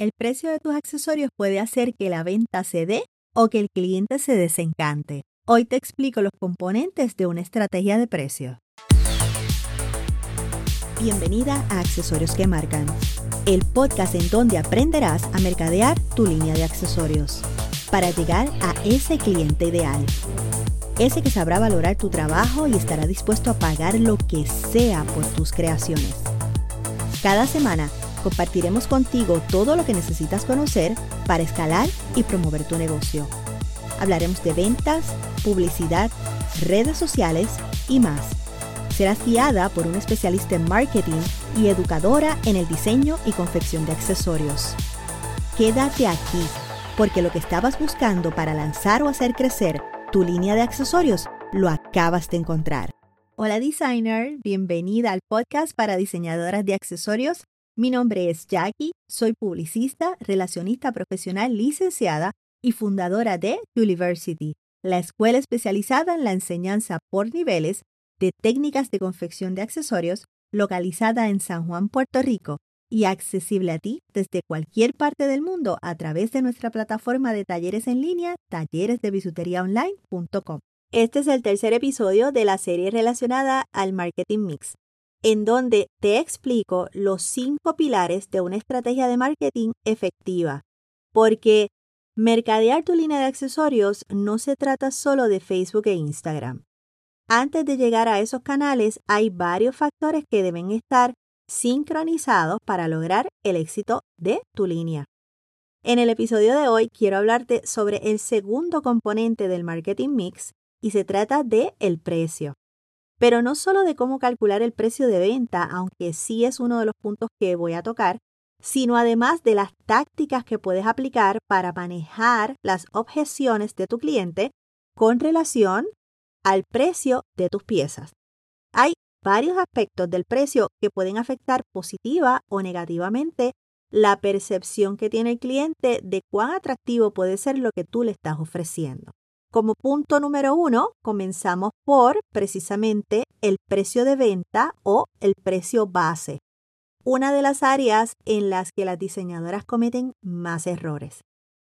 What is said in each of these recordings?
el precio de tus accesorios puede hacer que la venta se dé o que el cliente se desencante. Hoy te explico los componentes de una estrategia de precio. Bienvenida a Accesorios que Marcan, el podcast en donde aprenderás a mercadear tu línea de accesorios para llegar a ese cliente ideal. Ese que sabrá valorar tu trabajo y estará dispuesto a pagar lo que sea por tus creaciones. Cada semana compartiremos contigo todo lo que necesitas conocer para escalar y promover tu negocio. Hablaremos de ventas, publicidad, redes sociales y más. Serás guiada por un especialista en marketing y educadora en el diseño y confección de accesorios. Quédate aquí, porque lo que estabas buscando para lanzar o hacer crecer tu línea de accesorios lo acabas de encontrar. Hola designer, bienvenida al podcast para diseñadoras de accesorios mi nombre es Jackie, soy publicista, relacionista profesional licenciada y fundadora de University, la escuela especializada en la enseñanza por niveles de técnicas de confección de accesorios localizada en San Juan, Puerto Rico y accesible a ti desde cualquier parte del mundo a través de nuestra plataforma de talleres en línea talleresdebisuteriaonline.com. Este es el tercer episodio de la serie relacionada al marketing mix en donde te explico los cinco pilares de una estrategia de marketing efectiva. Porque mercadear tu línea de accesorios no se trata solo de Facebook e Instagram. Antes de llegar a esos canales hay varios factores que deben estar sincronizados para lograr el éxito de tu línea. En el episodio de hoy quiero hablarte sobre el segundo componente del marketing mix y se trata de el precio. Pero no solo de cómo calcular el precio de venta, aunque sí es uno de los puntos que voy a tocar, sino además de las tácticas que puedes aplicar para manejar las objeciones de tu cliente con relación al precio de tus piezas. Hay varios aspectos del precio que pueden afectar positiva o negativamente la percepción que tiene el cliente de cuán atractivo puede ser lo que tú le estás ofreciendo. Como punto número uno, comenzamos por precisamente el precio de venta o el precio base, una de las áreas en las que las diseñadoras cometen más errores.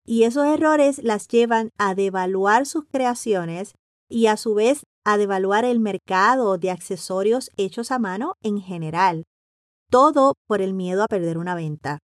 Y esos errores las llevan a devaluar sus creaciones y a su vez a devaluar el mercado de accesorios hechos a mano en general. Todo por el miedo a perder una venta.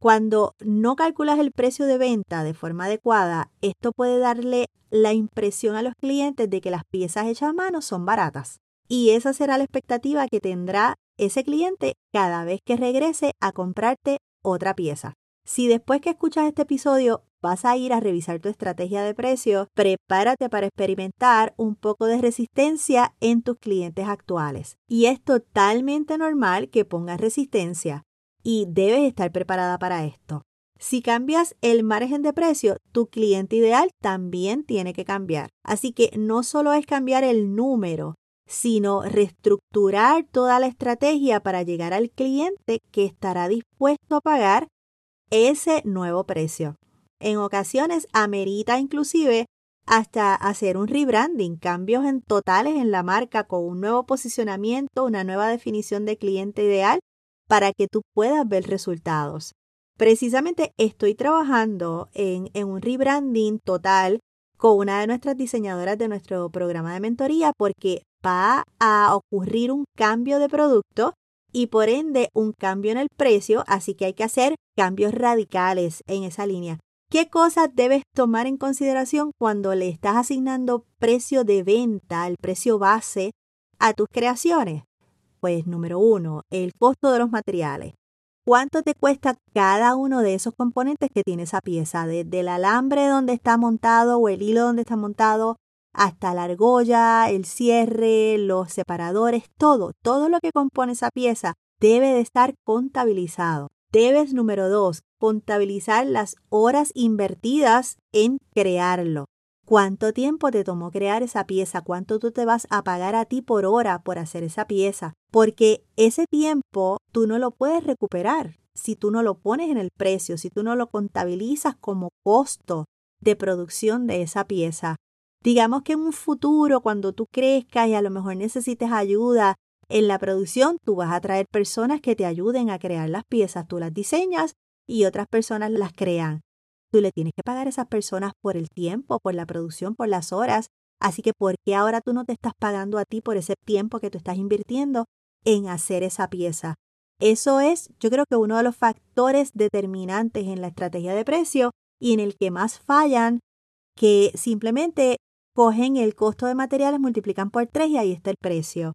Cuando no calculas el precio de venta de forma adecuada, esto puede darle la impresión a los clientes de que las piezas hechas a mano son baratas. Y esa será la expectativa que tendrá ese cliente cada vez que regrese a comprarte otra pieza. Si después que escuchas este episodio vas a ir a revisar tu estrategia de precio, prepárate para experimentar un poco de resistencia en tus clientes actuales. Y es totalmente normal que pongas resistencia y debes estar preparada para esto. Si cambias el margen de precio, tu cliente ideal también tiene que cambiar. Así que no solo es cambiar el número, sino reestructurar toda la estrategia para llegar al cliente que estará dispuesto a pagar ese nuevo precio. En ocasiones amerita inclusive hasta hacer un rebranding, cambios en totales en la marca con un nuevo posicionamiento, una nueva definición de cliente ideal para que tú puedas ver resultados. Precisamente estoy trabajando en, un rebranding total con una de nuestras diseñadoras de nuestro programa de mentoría porque va a ocurrir un cambio de producto y por ende un cambio en el precio, así que hay que hacer cambios radicales en esa línea. ¿Qué cosas debes tomar en consideración cuando le estás asignando precio de venta, el precio base a tus creaciones? Pues número uno, el costo de los materiales cuánto te cuesta cada uno de esos componentes que tiene esa pieza, desde el alambre donde está montado o el hilo donde está montado, hasta la argolla, el cierre, los separadores, todo, todo lo que compone esa pieza debe de estar contabilizado. Debes, número dos, contabilizar las horas invertidas en crearlo. ¿Cuánto tiempo te tomó crear esa pieza? ¿Cuánto tú te vas a pagar a ti por hora por hacer esa pieza? Porque ese tiempo tú no lo puedes recuperar si tú no lo pones en el precio, si tú no lo contabilizas como costo de producción de esa pieza. Digamos que en un futuro, cuando tú crezcas y a lo mejor necesites ayuda en la producción, tú vas a traer personas que te ayuden a crear las piezas, tú las diseñas y otras personas las crean. Tú le tienes que pagar a esas personas por el tiempo, por la producción, por las horas. Así que, ¿por qué ahora tú no te estás pagando a ti por ese tiempo que tú estás invirtiendo en hacer esa pieza? Eso es, yo creo que uno de los factores determinantes en la estrategia de precio y en el que más fallan, que simplemente cogen el costo de materiales, multiplican por tres y ahí está el precio.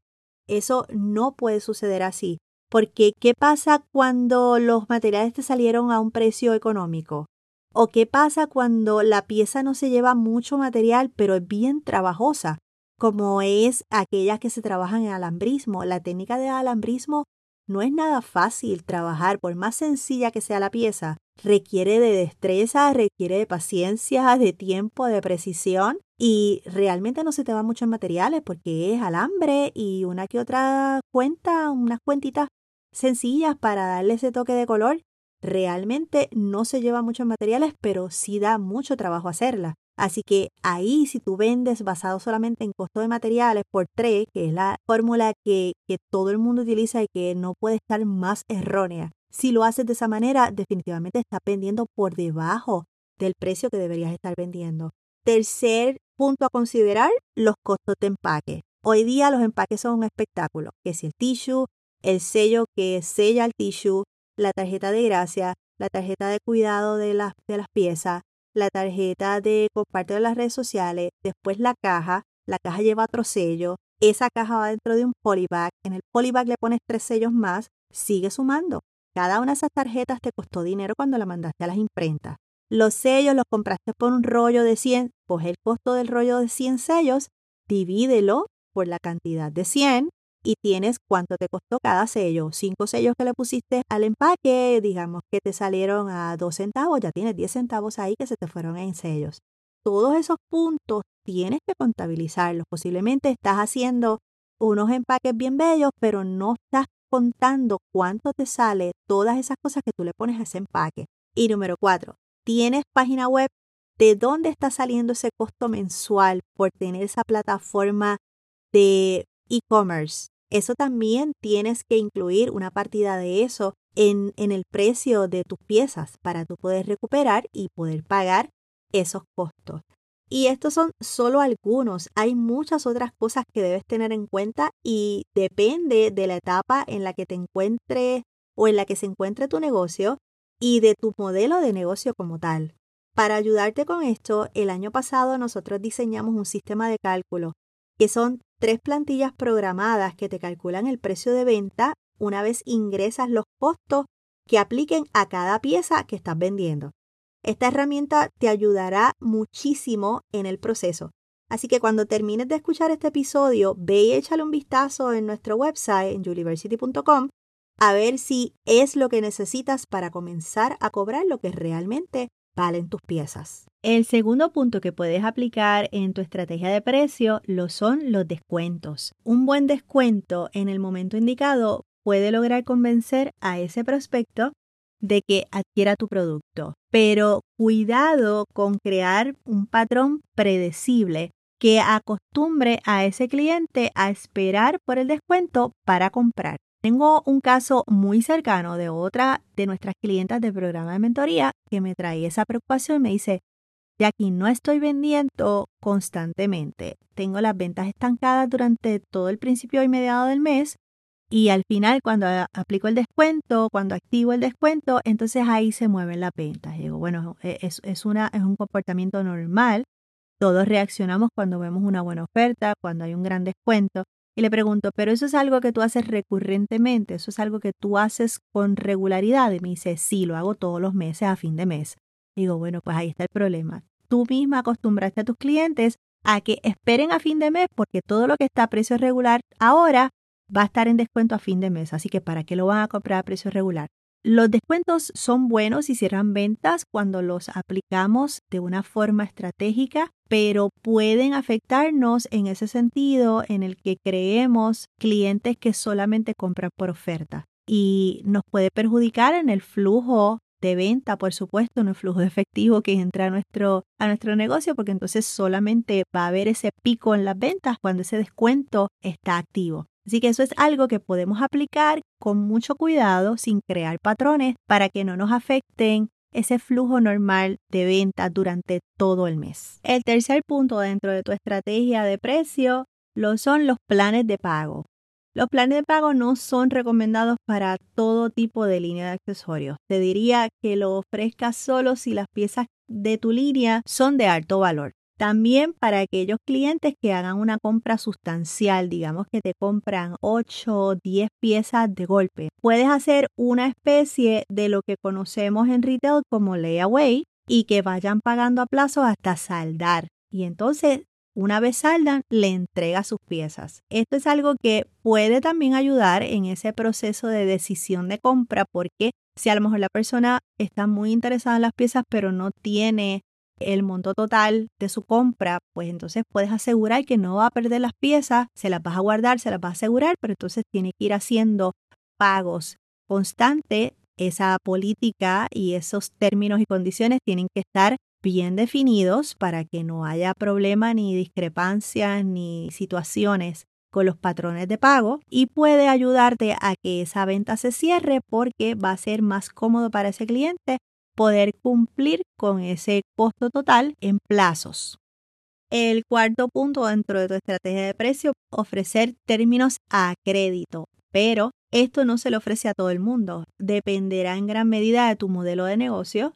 Eso no puede suceder así. Porque, ¿qué pasa cuando los materiales te salieron a un precio económico? ¿O qué pasa cuando la pieza no se lleva mucho material, pero es bien trabajosa? Como es aquellas que se trabajan en alambrismo. La técnica de alambrismo no es nada fácil trabajar, por más sencilla que sea la pieza. Requiere de destreza, requiere de paciencia, de tiempo, de precisión y realmente no se te va mucho en materiales porque es alambre y una que otra cuenta, unas cuentitas sencillas para darle ese toque de color realmente no se lleva muchos materiales, pero sí da mucho trabajo hacerla. Así que ahí si tú vendes basado solamente en costo de materiales por 3, que es la fórmula que, que todo el mundo utiliza y que no puede estar más errónea, si lo haces de esa manera, definitivamente estás vendiendo por debajo del precio que deberías estar vendiendo. Tercer punto a considerar, los costos de empaque. Hoy día los empaques son un espectáculo, que si el tissue, el sello que sella el tissue, la tarjeta de gracia, la tarjeta de cuidado de las, de las piezas, la tarjeta de comparte de las redes sociales, después la caja, la caja lleva otro sello, esa caja va dentro de un polybag, en el polybag le pones tres sellos más, sigue sumando. Cada una de esas tarjetas te costó dinero cuando la mandaste a las imprentas. Los sellos los compraste por un rollo de 100, pues el costo del rollo de 100 sellos, divídelo por la cantidad de 100 y tienes cuánto te costó cada sello. Cinco sellos que le pusiste al empaque, digamos que te salieron a dos centavos, ya tienes 10 centavos ahí que se te fueron en sellos. Todos esos puntos tienes que contabilizarlos. Posiblemente estás haciendo unos empaques bien bellos, pero no estás contando cuánto te sale todas esas cosas que tú le pones a ese empaque. Y número cuatro, tienes página web. ¿De dónde está saliendo ese costo mensual por tener esa plataforma de e-commerce? Eso también tienes que incluir una partida de eso en, en el precio de tus piezas para tú poder recuperar y poder pagar esos costos. Y estos son solo algunos. Hay muchas otras cosas que debes tener en cuenta y depende de la etapa en la que te encuentres o en la que se encuentre tu negocio y de tu modelo de negocio como tal. Para ayudarte con esto, el año pasado nosotros diseñamos un sistema de cálculo que son tres plantillas programadas que te calculan el precio de venta una vez ingresas los costos que apliquen a cada pieza que estás vendiendo. Esta herramienta te ayudará muchísimo en el proceso. Así que cuando termines de escuchar este episodio, ve y échale un vistazo en nuestro website en juliversity.com a ver si es lo que necesitas para comenzar a cobrar lo que realmente valen tus piezas. El segundo punto que puedes aplicar en tu estrategia de precio lo son los descuentos. Un buen descuento en el momento indicado puede lograr convencer a ese prospecto de que adquiera tu producto. Pero cuidado con crear un patrón predecible que acostumbre a ese cliente a esperar por el descuento para comprar. Tengo un caso muy cercano de otra de nuestras clientas del programa de mentoría que me trae esa preocupación y me dice, aquí no estoy vendiendo constantemente. Tengo las ventas estancadas durante todo el principio y mediado del mes y al final cuando aplico el descuento, cuando activo el descuento, entonces ahí se mueven las ventas. Digo, bueno, e, es, una, es un comportamiento normal. Todos reaccionamos cuando vemos una buena oferta, cuando hay un gran descuento. Y le pregunto, ¿pero eso es algo que tú haces recurrentemente? ¿Eso es algo que tú haces con regularidad? Y me dice, sí, lo hago todos los meses a fin de mes. Digo, bueno, pues ahí está el problema. Tú misma acostumbraste a tus clientes a que esperen a fin de mes porque todo lo que está a precio regular ahora va a estar en descuento a fin de mes. Así que ¿para qué lo van a comprar a precio regular? Los descuentos son buenos y cierran ventas cuando los aplicamos de una forma estratégica, pero pueden afectarnos en ese sentido en el que creemos clientes que solamente compran por oferta y nos puede perjudicar en el flujo de venta, por supuesto, en el flujo de efectivo que entra a nuestro, a nuestro negocio, porque entonces solamente va a haber ese pico en las ventas cuando ese descuento está activo. Así que eso es algo que podemos aplicar con mucho cuidado sin crear patrones para que no nos afecten ese flujo normal de venta durante todo el mes. El tercer punto dentro de tu estrategia de precio lo son los planes de pago. Los planes de pago no son recomendados para todo tipo de línea de accesorios. Te diría que lo ofrezcas solo si las piezas de tu línea son de alto valor. También para aquellos clientes que hagan una compra sustancial, digamos que te compran 8 o 10 piezas de golpe. Puedes hacer una especie de lo que conocemos en retail como layaway y que vayan pagando a plazo hasta saldar. Y entonces una vez saldan, le entrega sus piezas. Esto es algo que puede también ayudar en ese proceso de decisión de compra porque si a lo mejor la persona está muy interesada en las piezas pero no tiene el monto total de su compra, pues entonces puedes asegurar que no va a perder las piezas, se las vas a guardar, se las vas a asegurar, pero entonces tiene que ir haciendo pagos constantes. Esa política y esos términos y condiciones tienen que estar bien definidos para que no haya problema ni discrepancias ni situaciones con los patrones de pago y puede ayudarte a que esa venta se cierre porque va a ser más cómodo para ese cliente poder cumplir con ese costo total en plazos. El cuarto punto dentro de tu estrategia de precio, ofrecer términos a crédito, pero esto no se le ofrece a todo el mundo. Dependerá en gran medida de tu modelo de negocio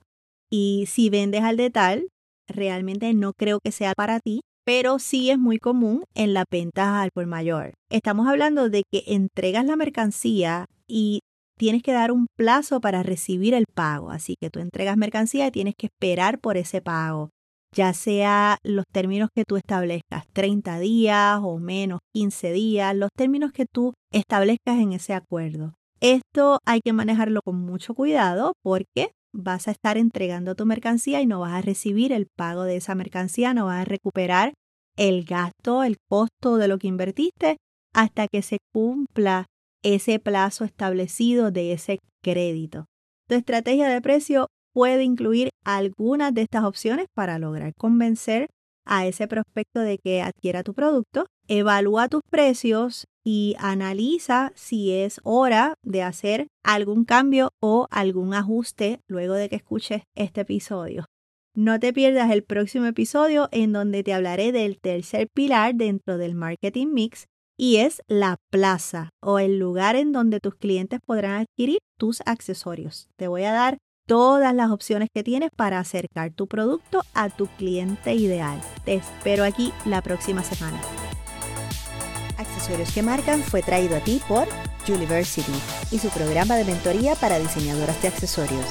y si vendes al detalle, realmente no creo que sea para ti, pero sí es muy común en la venta al por mayor. Estamos hablando de que entregas la mercancía y tienes que dar un plazo para recibir el pago. Así que tú entregas mercancía y tienes que esperar por ese pago, ya sea los términos que tú establezcas, 30 días o menos, 15 días, los términos que tú establezcas en ese acuerdo. Esto hay que manejarlo con mucho cuidado porque vas a estar entregando tu mercancía y no vas a recibir el pago de esa mercancía, no vas a recuperar el gasto, el costo de lo que invertiste hasta que se cumpla ese plazo establecido de ese crédito. Tu estrategia de precio puede incluir algunas de estas opciones para lograr convencer a ese prospecto de que adquiera tu producto. Evalúa tus precios y analiza si es hora de hacer algún cambio o algún ajuste luego de que escuches este episodio. No te pierdas el próximo episodio en donde te hablaré del tercer pilar dentro del marketing mix y es la plaza o el lugar en donde tus clientes podrán adquirir tus accesorios. Te voy a dar todas las opciones que tienes para acercar tu producto a tu cliente ideal. Te espero aquí la próxima semana. Accesorios que Marcan fue traído a ti por University y su programa de mentoría para diseñadoras de accesorios.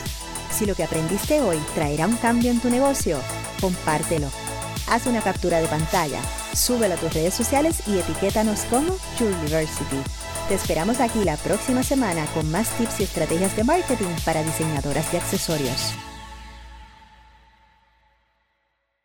Si lo que aprendiste hoy traerá un cambio en tu negocio, compártelo. Haz una captura de pantalla, súbelo a tus redes sociales y etiquétanos como University. Te esperamos aquí la próxima semana con más tips y estrategias de marketing para diseñadoras de accesorios.